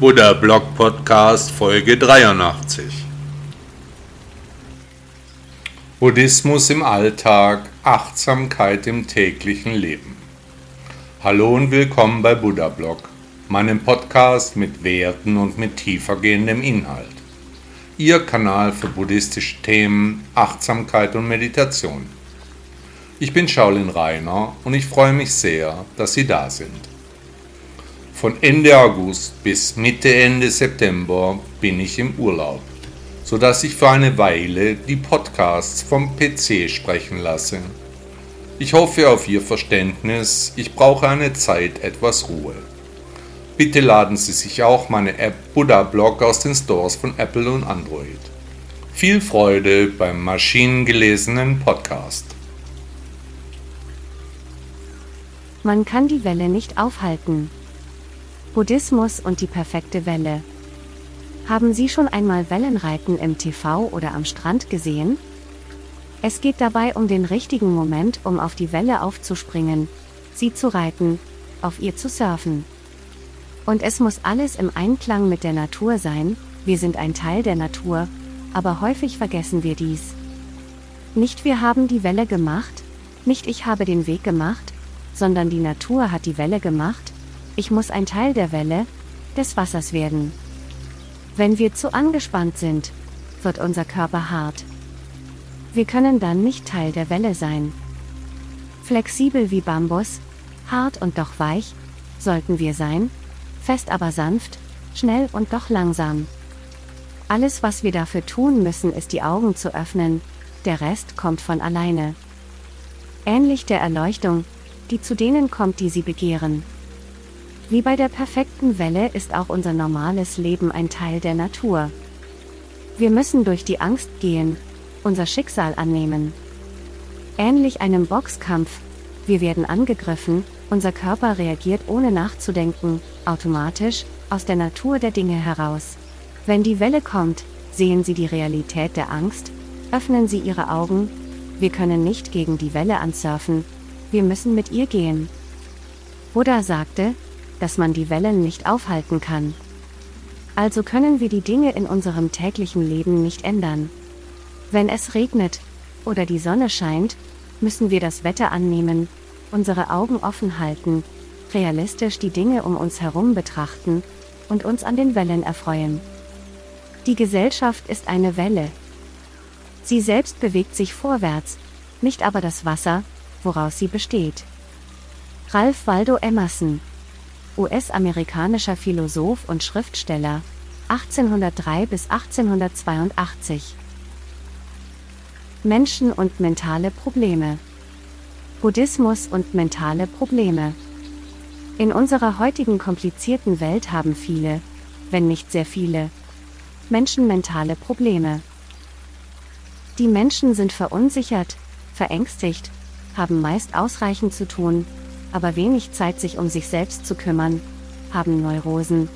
Buddha Blog Podcast Folge 83. Buddhismus im Alltag, Achtsamkeit im täglichen Leben. Hallo und willkommen bei Buddha Blog, meinem Podcast mit Werten und mit tiefergehendem Inhalt. Ihr Kanal für buddhistische Themen, Achtsamkeit und Meditation. Ich bin Shaolin Rainer und ich freue mich sehr, dass Sie da sind. Von Ende August bis Mitte Ende September bin ich im Urlaub, sodass ich für eine Weile die Podcasts vom PC sprechen lasse. Ich hoffe auf Ihr Verständnis, ich brauche eine Zeit etwas Ruhe. Bitte laden Sie sich auch meine App Buddha Blog aus den Stores von Apple und Android. Viel Freude beim maschinengelesenen Podcast. Man kann die Welle nicht aufhalten. Buddhismus und die perfekte Welle. Haben Sie schon einmal Wellenreiten im TV oder am Strand gesehen? Es geht dabei um den richtigen Moment, um auf die Welle aufzuspringen, sie zu reiten, auf ihr zu surfen. Und es muss alles im Einklang mit der Natur sein, wir sind ein Teil der Natur, aber häufig vergessen wir dies. Nicht wir haben die Welle gemacht, nicht ich habe den Weg gemacht, sondern die Natur hat die Welle gemacht, ich muss ein Teil der Welle, des Wassers werden. Wenn wir zu angespannt sind, wird unser Körper hart. Wir können dann nicht Teil der Welle sein. Flexibel wie Bambus, hart und doch weich, sollten wir sein, fest aber sanft, schnell und doch langsam. Alles, was wir dafür tun müssen, ist die Augen zu öffnen, der Rest kommt von alleine. Ähnlich der Erleuchtung, die zu denen kommt, die sie begehren. Wie bei der perfekten Welle ist auch unser normales Leben ein Teil der Natur. Wir müssen durch die Angst gehen, unser Schicksal annehmen. Ähnlich einem Boxkampf, wir werden angegriffen, unser Körper reagiert ohne nachzudenken, automatisch, aus der Natur der Dinge heraus. Wenn die Welle kommt, sehen Sie die Realität der Angst, öffnen Sie Ihre Augen, wir können nicht gegen die Welle ansurfen, wir müssen mit ihr gehen. Buddha sagte, dass man die Wellen nicht aufhalten kann. Also können wir die Dinge in unserem täglichen Leben nicht ändern. Wenn es regnet oder die Sonne scheint, müssen wir das Wetter annehmen, unsere Augen offen halten, realistisch die Dinge um uns herum betrachten und uns an den Wellen erfreuen. Die Gesellschaft ist eine Welle. Sie selbst bewegt sich vorwärts, nicht aber das Wasser, woraus sie besteht. Ralph Waldo Emerson US-amerikanischer Philosoph und Schriftsteller, 1803 bis 1882. Menschen und mentale Probleme. Buddhismus und mentale Probleme. In unserer heutigen komplizierten Welt haben viele, wenn nicht sehr viele, Menschen mentale Probleme. Die Menschen sind verunsichert, verängstigt, haben meist ausreichend zu tun, aber wenig Zeit, sich um sich selbst zu kümmern, haben Neurosen,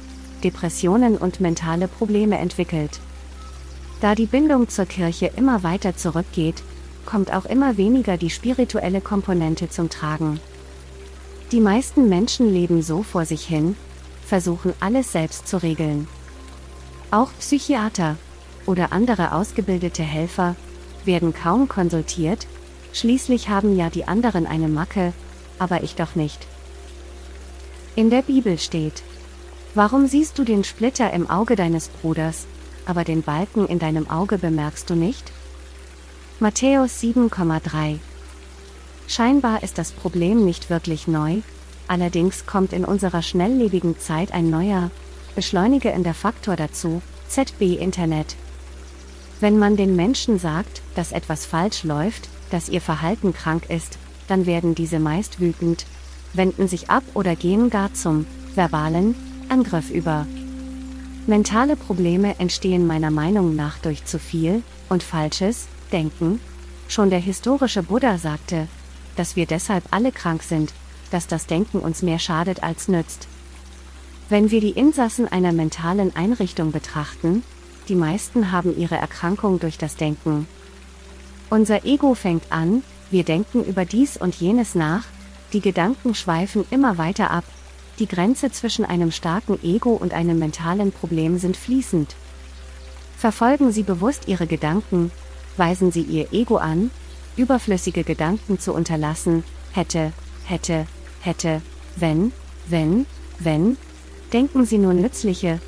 Depressionen und mentale Probleme entwickelt. Da die Bindung zur Kirche immer weiter zurückgeht, kommt auch immer weniger die spirituelle Komponente zum Tragen. Die meisten Menschen leben so vor sich hin, versuchen alles selbst zu regeln. Auch Psychiater oder andere ausgebildete Helfer werden kaum konsultiert, schließlich haben ja die anderen eine Macke, aber ich doch nicht. In der Bibel steht, Warum siehst du den Splitter im Auge deines Bruders, aber den Balken in deinem Auge bemerkst du nicht? Matthäus 7,3 Scheinbar ist das Problem nicht wirklich neu, allerdings kommt in unserer schnelllebigen Zeit ein neuer, beschleunigender Faktor dazu, ZB Internet. Wenn man den Menschen sagt, dass etwas falsch läuft, dass ihr Verhalten krank ist, dann werden diese meist wütend, wenden sich ab oder gehen gar zum verbalen Angriff über. Mentale Probleme entstehen meiner Meinung nach durch zu viel und falsches Denken. Schon der historische Buddha sagte, dass wir deshalb alle krank sind, dass das Denken uns mehr schadet als nützt. Wenn wir die Insassen einer mentalen Einrichtung betrachten, die meisten haben ihre Erkrankung durch das Denken. Unser Ego fängt an, wir denken über dies und jenes nach, die Gedanken schweifen immer weiter ab, Die Grenze zwischen einem starken Ego und einem mentalen Problem sind fließend. Verfolgen Sie bewusst Ihre Gedanken, weisen Sie Ihr Ego an, überflüssige Gedanken zu unterlassen, hätte, hätte, hätte, wenn, wenn, wenn, denken Sie nur nützliche,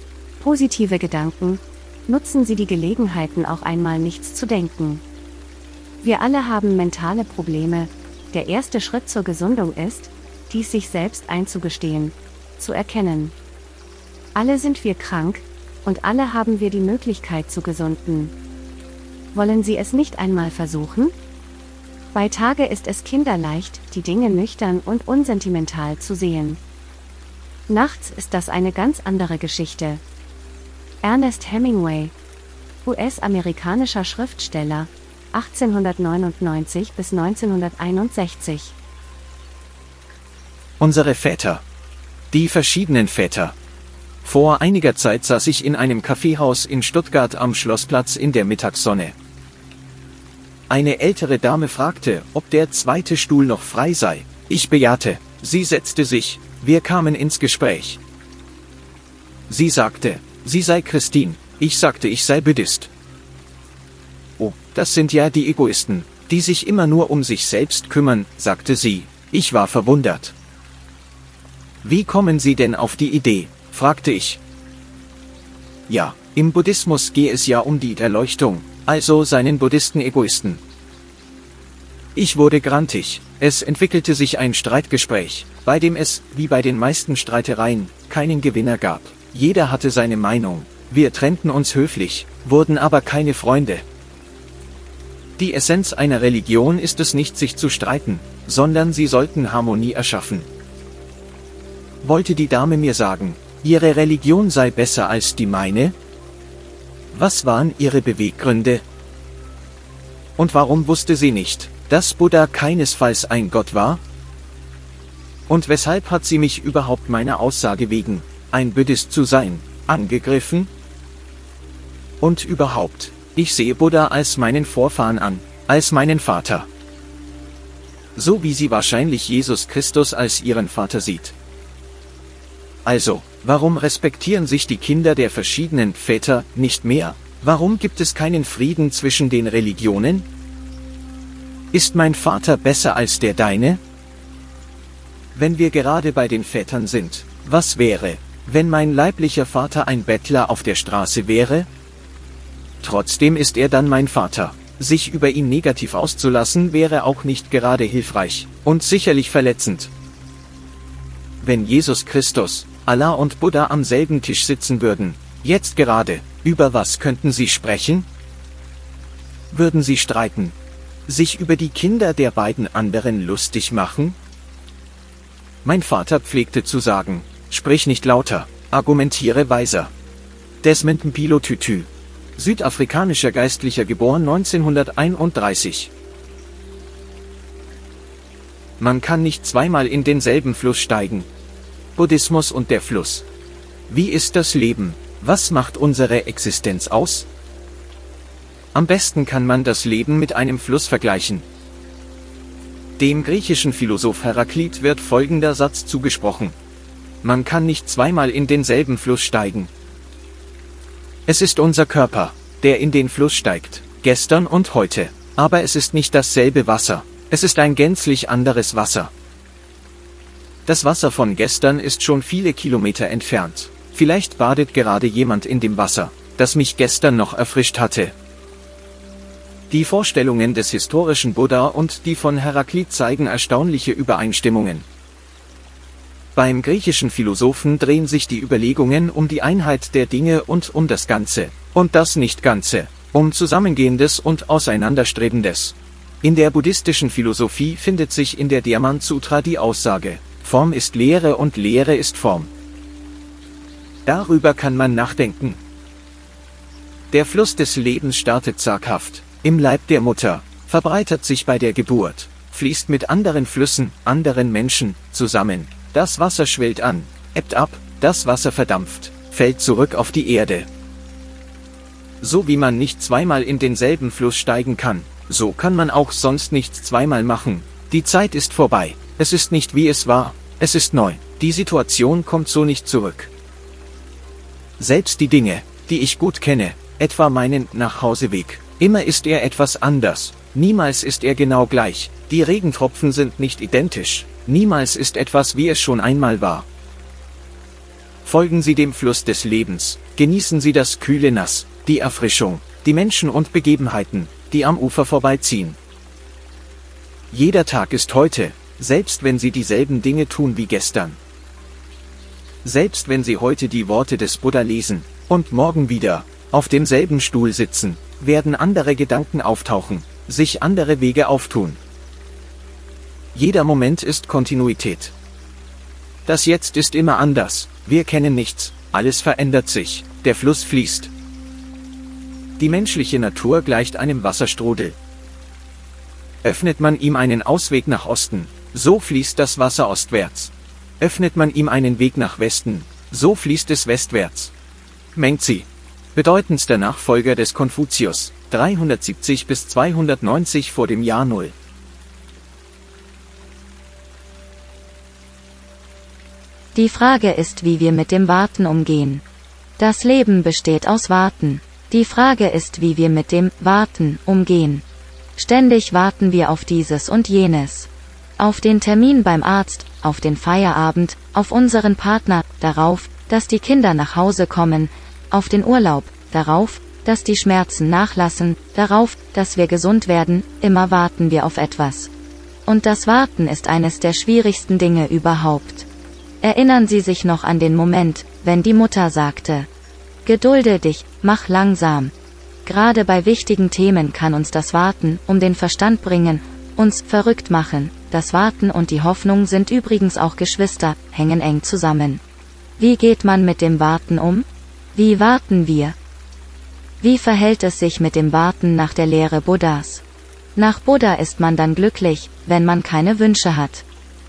positive Gedanken, nutzen Sie die Gelegenheiten auch einmal nichts zu denken. Wir alle haben mentale Probleme, der erste Schritt zur Gesundung ist, dies sich selbst einzugestehen, zu erkennen. Alle sind wir krank, und alle haben wir die Möglichkeit zu gesunden. Wollen Sie es nicht einmal versuchen? Bei Tage ist es kinderleicht, die Dinge nüchtern und unsentimental zu sehen. Nachts ist das eine ganz andere Geschichte. Ernest Hemingway, US-amerikanischer Schriftsteller, 1899 bis 1961. Unsere Väter. Die verschiedenen Väter. Vor einiger Zeit saß ich in einem Kaffeehaus in Stuttgart am Schlossplatz in der Mittagssonne. Eine ältere Dame fragte, ob der zweite Stuhl noch frei sei. Ich bejahte. Sie setzte sich. Wir kamen ins Gespräch. Sie sagte, sie sei Christine. Ich sagte, ich sei Buddhist. Das sind ja die Egoisten, die sich immer nur um sich selbst kümmern, sagte sie. Ich war verwundert. Wie kommen Sie denn auf die Idee? fragte ich. Ja, im Buddhismus gehe es ja um die Erleuchtung, also seinen Buddhisten-Egoisten. Ich wurde grantig. Es entwickelte sich ein Streitgespräch, bei dem es, wie bei den meisten Streitereien, keinen Gewinner gab. Jeder hatte seine Meinung. Wir trennten uns höflich, wurden aber keine Freunde. Die Essenz einer Religion ist es nicht, sich zu streiten, sondern sie sollten Harmonie erschaffen. Wollte die Dame mir sagen, ihre Religion sei besser als die meine? Was waren ihre Beweggründe? Und warum wusste sie nicht, dass Buddha keinesfalls ein Gott war? Und weshalb hat sie mich überhaupt meiner Aussage wegen, ein Buddhist zu sein, angegriffen? Und überhaupt, ich sehe Buddha als meinen Vorfahren an, als meinen Vater. So wie sie wahrscheinlich Jesus Christus als ihren Vater sieht. Also, warum respektieren sich die Kinder der verschiedenen Väter nicht mehr? Warum gibt es keinen Frieden zwischen den Religionen? Ist mein Vater besser als der deine? Wenn wir gerade bei den Vätern sind, was wäre, wenn mein leiblicher Vater ein Bettler auf der Straße wäre? Trotzdem ist er dann mein Vater. Sich über ihn negativ auszulassen wäre auch nicht gerade hilfreich und sicherlich verletzend. Wenn Jesus Christus, Allah und Buddha am selben Tisch sitzen würden, jetzt gerade, über was könnten sie sprechen? Würden sie streiten, sich über die Kinder der beiden anderen lustig machen? Mein Vater pflegte zu sagen, sprich nicht lauter, argumentiere weiser. Desmond Mpilo Tütü, südafrikanischer Geistlicher geboren 1931. Man kann nicht zweimal in denselben Fluss steigen. Buddhismus und der Fluss. Wie ist das Leben? Was macht unsere Existenz aus? Am besten kann man das Leben mit einem Fluss vergleichen. Dem griechischen Philosoph Heraklit wird folgender Satz zugesprochen. Man kann nicht zweimal in denselben Fluss steigen. Es ist unser Körper, der in den Fluss steigt, gestern und heute. Aber es ist nicht dasselbe Wasser, es ist ein gänzlich anderes Wasser. Das Wasser von gestern ist schon viele Kilometer entfernt. Vielleicht badet gerade jemand in dem Wasser, das mich gestern noch erfrischt hatte, die Vorstellungen des historischen Buddha und die von Heraklit zeigen erstaunliche Übereinstimmungen. Beim griechischen Philosophen drehen sich die Überlegungen um die Einheit der Dinge und um das Ganze, und das Nicht-Ganze, um Zusammengehendes und Auseinanderstrebendes. In der buddhistischen Philosophie findet sich in der Diamant Sutra die Aussage, Form ist Lehre und Lehre ist Form. Darüber kann man nachdenken. Der Fluss des Lebens startet zaghaft, im Leib der Mutter, verbreitert sich bei der Geburt, fließt mit anderen Flüssen, anderen Menschen, zusammen. Das Wasser schwellt an, ebbt ab, das Wasser verdampft, fällt zurück auf die Erde. So wie man nicht zweimal in denselben Fluss steigen kann, so kann man auch sonst nichts zweimal machen. Die Zeit ist vorbei, es ist nicht wie es war, es ist neu. Die Situation kommt so nicht zurück. Selbst die Dinge, die ich gut kenne, etwa meinen Nachhauseweg, immer ist er etwas anders, niemals ist er genau gleich, die Regentropfen sind nicht identisch, niemals ist etwas wie es schon einmal war. Folgen Sie dem Fluss des Lebens, genießen Sie das kühle Nass, die Erfrischung, die Menschen und Begebenheiten, die am Ufer vorbeiziehen. Jeder Tag ist heute, selbst wenn Sie dieselben Dinge tun wie gestern. Selbst wenn Sie heute die Worte des Buddha lesen und morgen wieder auf demselben Stuhl sitzen, werden andere Gedanken auftauchen, sich andere Wege auftun. Jeder Moment ist Kontinuität. Das Jetzt ist immer anders, wir kennen nichts, alles verändert sich, der Fluss fließt. Die menschliche Natur gleicht einem Wasserstrudel. Öffnet man ihm einen Ausweg nach Osten, so fließt das Wasser ostwärts. Öffnet man ihm einen Weg nach Westen, so fließt es westwärts. Mengzi, bedeutendster Nachfolger des Konfuzius, 370 bis 290 vor dem Jahr Null. Die Frage ist, wie wir mit dem Warten umgehen. Das Leben besteht aus Warten. Die Frage ist, wie wir mit dem Warten umgehen. Ständig warten wir auf dieses und jenes. Auf den Termin beim Arzt, auf den Feierabend, auf unseren Partner, darauf, dass die Kinder nach Hause kommen, auf den Urlaub, darauf, dass die Schmerzen nachlassen, darauf, dass wir gesund werden, immer warten wir auf etwas. Und das Warten ist eines der schwierigsten Dinge überhaupt. Erinnern Sie sich noch an den Moment, wenn die Mutter sagte, Gedulde dich, mach langsam. Gerade bei wichtigen Themen kann uns das Warten um den Verstand bringen, uns verrückt machen, das Warten und die Hoffnung sind übrigens auch Geschwister, hängen eng zusammen. Wie geht man mit dem Warten um? Wie warten wir? Wie verhält es sich mit dem Warten nach der Lehre Buddhas? Nach Buddha ist man dann glücklich, wenn man keine Wünsche hat.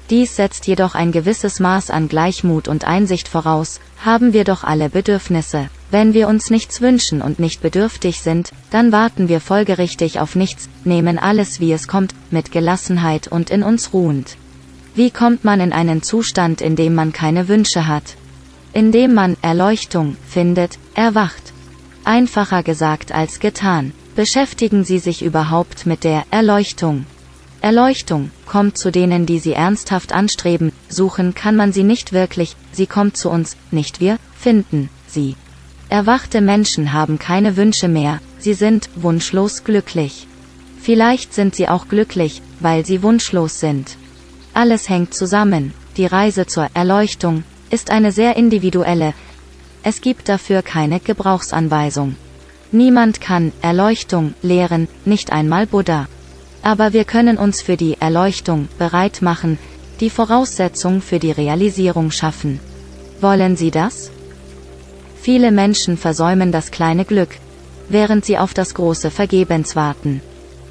Dies setzt jedoch ein gewisses Maß an Gleichmut und Einsicht voraus, haben wir doch alle Bedürfnisse. Wenn wir uns nichts wünschen und nicht bedürftig sind, dann warten wir folgerichtig auf nichts, nehmen alles wie es kommt, mit Gelassenheit und in uns ruhend. Wie kommt man in einen Zustand, in dem man keine Wünsche hat? Indem man Erleuchtung findet, erwacht. Einfacher gesagt als getan. Beschäftigen Sie sich überhaupt mit der Erleuchtung. Erleuchtung kommt zu denen, die sie ernsthaft anstreben, suchen kann man sie nicht wirklich, sie kommt zu uns, nicht wir, finden sie. Erwachte Menschen haben keine Wünsche mehr, sie sind wunschlos glücklich. Vielleicht sind sie auch glücklich, weil sie wunschlos sind. Alles hängt zusammen, die Reise zur Erleuchtung ist eine sehr individuelle, es gibt dafür keine Gebrauchsanweisung. Niemand kann Erleuchtung lehren, nicht einmal Buddha. Aber wir können uns für die Erleuchtung bereit machen, die Voraussetzung für die Realisierung schaffen. Wollen Sie das? Viele Menschen versäumen das kleine Glück, während sie auf das große Vergebens warten.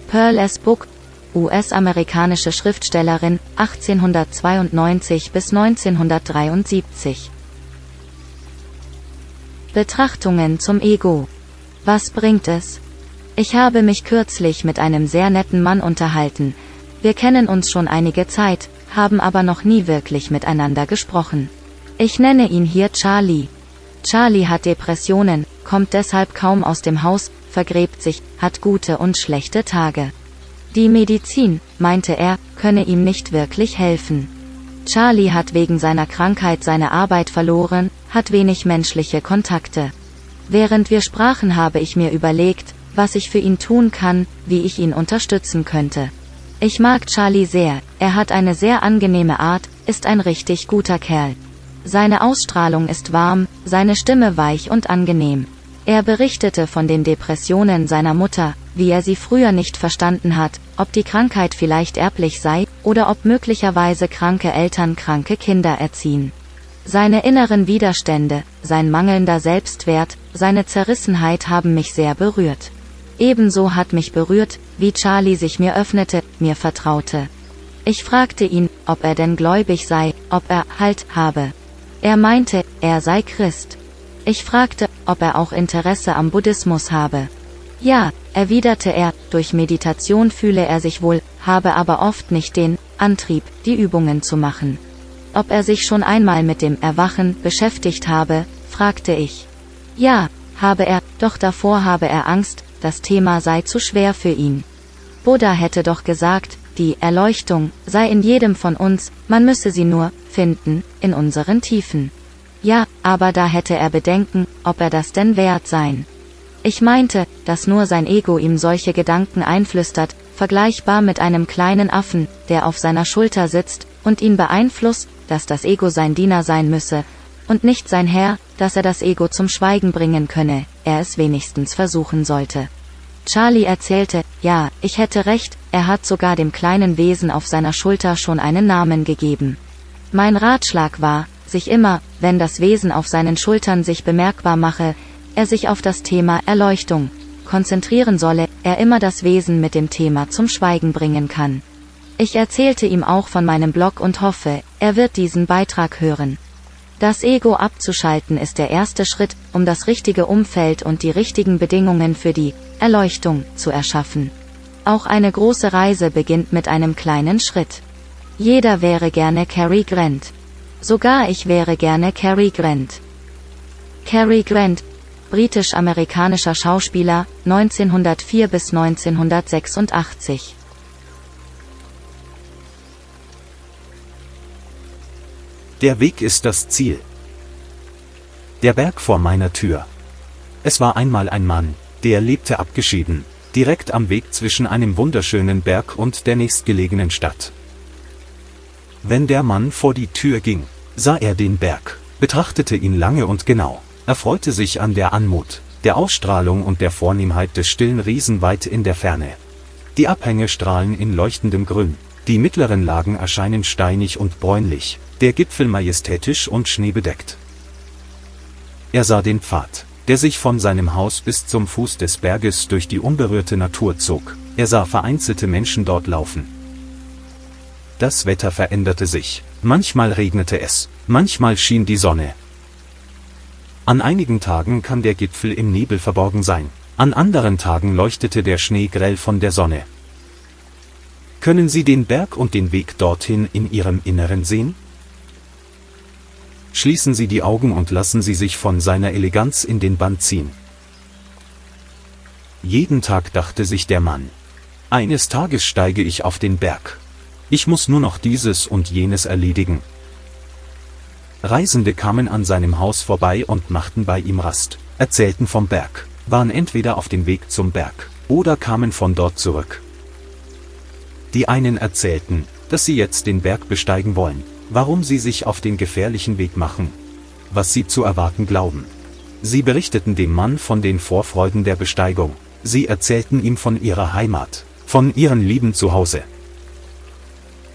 Pearl S. Book, US-amerikanische Schriftstellerin, 1892 bis 1973. Betrachtungen zum Ego. Was bringt es? Ich habe mich kürzlich mit einem sehr netten Mann unterhalten. Wir kennen uns schon einige Zeit, haben aber noch nie wirklich miteinander gesprochen. Ich nenne ihn hier Charlie. Charlie hat Depressionen, kommt deshalb kaum aus dem Haus, vergräbt sich, hat gute und schlechte Tage. Die Medizin, meinte er, könne ihm nicht wirklich helfen. Charlie hat wegen seiner Krankheit seine Arbeit verloren, hat wenig menschliche Kontakte. Während wir sprachen habe ich mir überlegt, was ich für ihn tun kann, wie ich ihn unterstützen könnte. Ich mag Charlie sehr, er hat eine sehr angenehme Art, ist ein richtig guter Kerl. Seine Ausstrahlung ist warm, seine Stimme weich und angenehm. Er berichtete von den Depressionen seiner Mutter, wie er sie früher nicht verstanden hat, ob die Krankheit vielleicht erblich sei, oder ob möglicherweise kranke Eltern kranke Kinder erziehen. Seine inneren Widerstände, sein mangelnder Selbstwert, seine Zerrissenheit haben mich sehr berührt. Ebenso hat mich berührt, wie Charlie sich mir öffnete, mir vertraute. Ich fragte ihn, ob er denn gläubig sei, ob er Halt habe. Er meinte, er sei Christ. Ich fragte, ob er auch Interesse am Buddhismus habe. Ja, erwiderte er, durch Meditation fühle er sich wohl, habe aber oft nicht den Antrieb, die Übungen zu machen. ob er sich schon einmal mit dem Erwachen beschäftigt habe, fragte ich. Ja, habe er, doch davor habe er Angst, das Thema sei zu schwer für ihn. Buddha hätte doch gesagt, die Erleuchtung sei in jedem von uns, man müsse sie nur finden, in unseren Tiefen. Ja, aber da hätte er Bedenken, ob er das denn wert sein. Ich meinte, dass nur sein Ego ihm solche Gedanken einflüstert, vergleichbar mit einem kleinen Affen, der auf seiner Schulter sitzt, und ihn beeinflusst, dass das Ego sein Diener sein müsse, und nicht sein Herr, dass er das Ego zum Schweigen bringen könne, er es wenigstens versuchen sollte. Charlie erzählte, ja, ich hätte recht, er hat sogar dem kleinen Wesen auf seiner Schulter schon einen Namen gegeben. Mein Ratschlag war, sich immer, wenn das Wesen auf seinen Schultern sich bemerkbar mache, er sich auf das Thema Erleuchtung konzentrieren solle, er immer das Wesen mit dem Thema zum Schweigen bringen kann. Ich erzählte ihm auch von meinem Blog und hoffe, er wird diesen Beitrag hören. Das Ego abzuschalten ist der erste Schritt, um das richtige Umfeld und die richtigen Bedingungen für die Erleuchtung zu erschaffen. Auch eine große Reise beginnt mit einem kleinen Schritt. Jeder wäre gerne Cary Grant. Sogar ich wäre gerne Cary Grant. Cary Grant, britisch-amerikanischer Schauspieler, 1904 bis 1986. Der Weg ist das Ziel. Der Berg vor meiner Tür. Es war einmal ein Mann, der lebte abgeschieden, direkt am Weg zwischen einem wunderschönen Berg und der nächstgelegenen Stadt. Wenn der Mann vor die Tür ging, sah er den Berg, betrachtete ihn lange und genau, erfreute sich an der Anmut, der Ausstrahlung und der Vornehmheit des stillen Riesen weit in der Ferne. Die Abhänge strahlen in leuchtendem Grün, die mittleren Lagen erscheinen steinig und bräunlich, der Gipfel majestätisch und schneebedeckt. Er sah den Pfad, der sich von seinem Haus bis zum Fuß des Berges durch die unberührte Natur zog, er sah vereinzelte Menschen dort laufen. Das Wetter veränderte sich, manchmal regnete es, manchmal schien die Sonne. An einigen Tagen kann der Gipfel im Nebel verborgen sein, an anderen Tagen leuchtete der Schnee grell von der Sonne. Können Sie den Berg und den Weg dorthin in Ihrem Inneren sehen? Schließen Sie die Augen und lassen Sie sich von seiner Eleganz in den Bann ziehen. Jeden Tag dachte sich der Mann. Eines Tages steige ich auf den Berg. Ich muss nur noch dieses und jenes erledigen. Reisende kamen an seinem Haus vorbei und machten bei ihm Rast, erzählten vom Berg, waren entweder auf dem Weg zum Berg oder kamen von dort zurück. Die einen erzählten, dass sie jetzt den Berg besteigen wollen, warum sie sich auf den gefährlichen Weg machen, was sie zu erwarten glauben. Sie berichteten dem Mann von den Vorfreuden der Besteigung, sie erzählten ihm von ihrer Heimat, von ihren lieben Zuhause.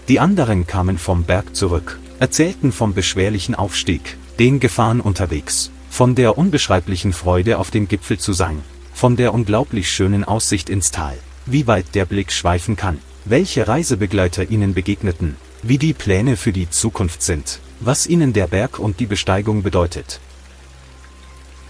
Die anderen kamen vom Berg zurück, erzählten vom beschwerlichen Aufstieg, den Gefahren unterwegs, von der unbeschreiblichen Freude auf dem Gipfel zu sein, von der unglaublich schönen Aussicht ins Tal, wie weit der Blick schweifen kann welche Reisebegleiter ihnen begegneten, wie die Pläne für die Zukunft sind, was ihnen der Berg und die Besteigung bedeutet.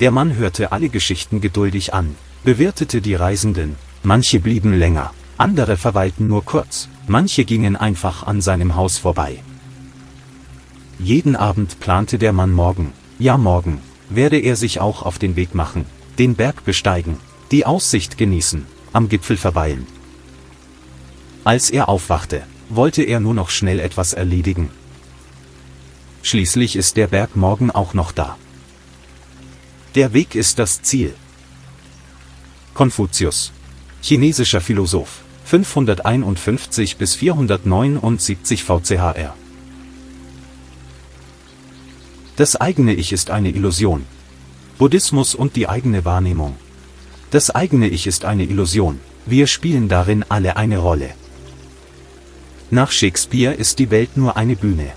Der Mann hörte alle Geschichten geduldig an, bewertete die Reisenden, manche blieben länger, andere verweilten nur kurz, manche gingen einfach an seinem Haus vorbei. Jeden Abend plante der Mann morgen, ja morgen, werde er sich auch auf den Weg machen, den Berg besteigen, die Aussicht genießen, am Gipfel verweilen, als er aufwachte, wollte er nur noch schnell etwas erledigen. Schließlich ist der Berg morgen auch noch da. Der Weg ist das Ziel. Konfuzius. Chinesischer Philosoph. 551 bis 479 VCHR. Das eigene Ich ist eine Illusion. Buddhismus und die eigene Wahrnehmung. Das eigene Ich ist eine Illusion. Wir spielen darin alle eine Rolle. Nach Shakespeare ist die Welt nur eine Bühne.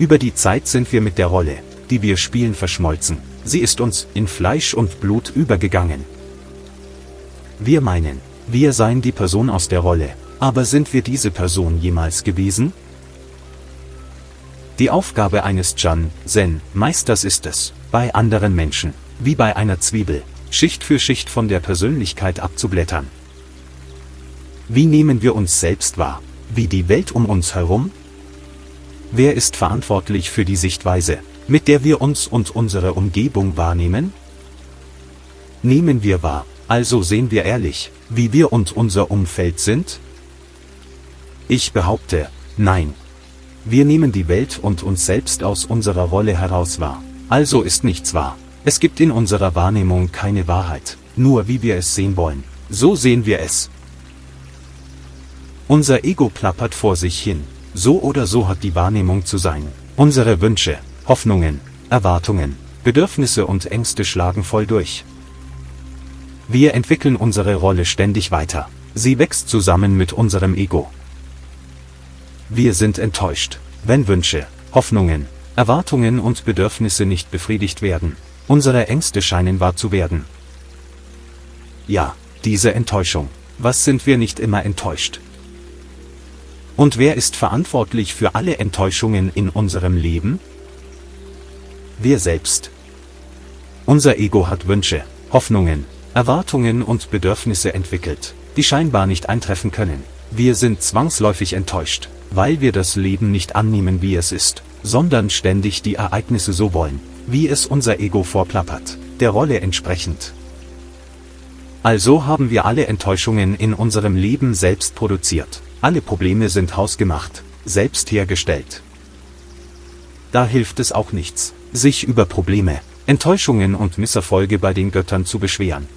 Über die Zeit sind wir mit der Rolle, die wir spielen, verschmolzen. Sie ist uns in Fleisch und Blut übergegangen. Wir meinen, wir seien die Person aus der Rolle, aber sind wir diese Person jemals gewesen? Die Aufgabe eines Chan, Zen, Meisters ist es, bei anderen Menschen, wie bei einer Zwiebel, Schicht für Schicht von der Persönlichkeit abzublättern. Wie nehmen wir uns selbst wahr? Wie die Welt um uns herum? Wer ist verantwortlich für die Sichtweise, mit der wir uns und unsere Umgebung wahrnehmen? Nehmen wir wahr, also sehen wir ehrlich, wie wir und unser Umfeld sind? Ich behaupte, nein. Wir nehmen die Welt und uns selbst aus unserer Rolle heraus wahr. Also ist nichts wahr. Es gibt in unserer Wahrnehmung keine Wahrheit, nur wie wir es sehen wollen. So sehen wir es. Unser Ego plappert vor sich hin. So oder so hat die Wahrnehmung zu sein. Unsere Wünsche, Hoffnungen, Erwartungen, Bedürfnisse und Ängste schlagen voll durch. Wir entwickeln unsere Rolle ständig weiter. Sie wächst zusammen mit unserem Ego. Wir sind enttäuscht, wenn Wünsche, Hoffnungen, Erwartungen und Bedürfnisse nicht befriedigt werden. Unsere Ängste scheinen wahr zu werden. Ja, diese Enttäuschung. Was sind wir nicht immer enttäuscht? Und wer ist verantwortlich für alle Enttäuschungen in unserem Leben? Wir selbst. Unser Ego hat Wünsche, Hoffnungen, Erwartungen und Bedürfnisse entwickelt, die scheinbar nicht eintreffen können. Wir sind zwangsläufig enttäuscht, weil wir das Leben nicht annehmen, wie es ist, sondern ständig die Ereignisse so wollen, wie es unser Ego vorplappert, der Rolle entsprechend. Also haben wir alle Enttäuschungen in unserem Leben selbst produziert. Alle Probleme sind hausgemacht, selbst hergestellt. Da hilft es auch nichts, sich über Probleme, Enttäuschungen und Misserfolge bei den Göttern zu beschweren.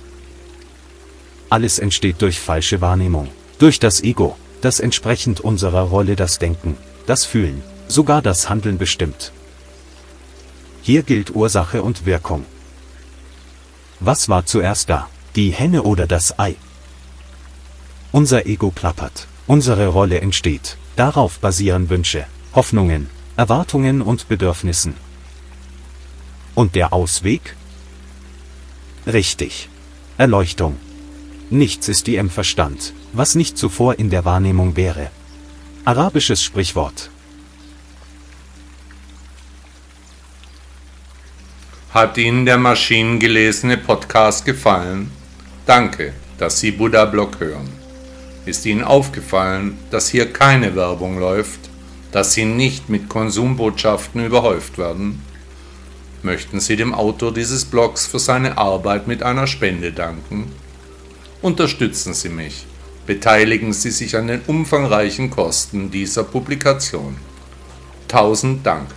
Alles entsteht durch falsche Wahrnehmung, durch das Ego, das entsprechend unserer Rolle das Denken, das Fühlen, sogar das Handeln bestimmt. Hier gilt Ursache und Wirkung. Was war zuerst da, die Henne oder das Ei? Unser Ego plappert, Unsere Rolle entsteht. Darauf basieren Wünsche, Hoffnungen, Erwartungen und Bedürfnissen. Und der Ausweg? Richtig. Erleuchtung. Nichts ist wie im Verstand, was nicht zuvor in der Wahrnehmung wäre. Arabisches Sprichwort. Hat Ihnen der maschinengelesene Podcast gefallen? Danke, dass Sie Buddha Blog hören. Ist Ihnen aufgefallen, dass hier keine Werbung läuft, dass Sie nicht mit Konsumbotschaften überhäuft werden? Möchten Sie dem Autor dieses Blogs für seine Arbeit mit einer Spende danken? Unterstützen Sie mich. Beteiligen Sie sich an den umfangreichen Kosten dieser Publikation. Tausend Dank.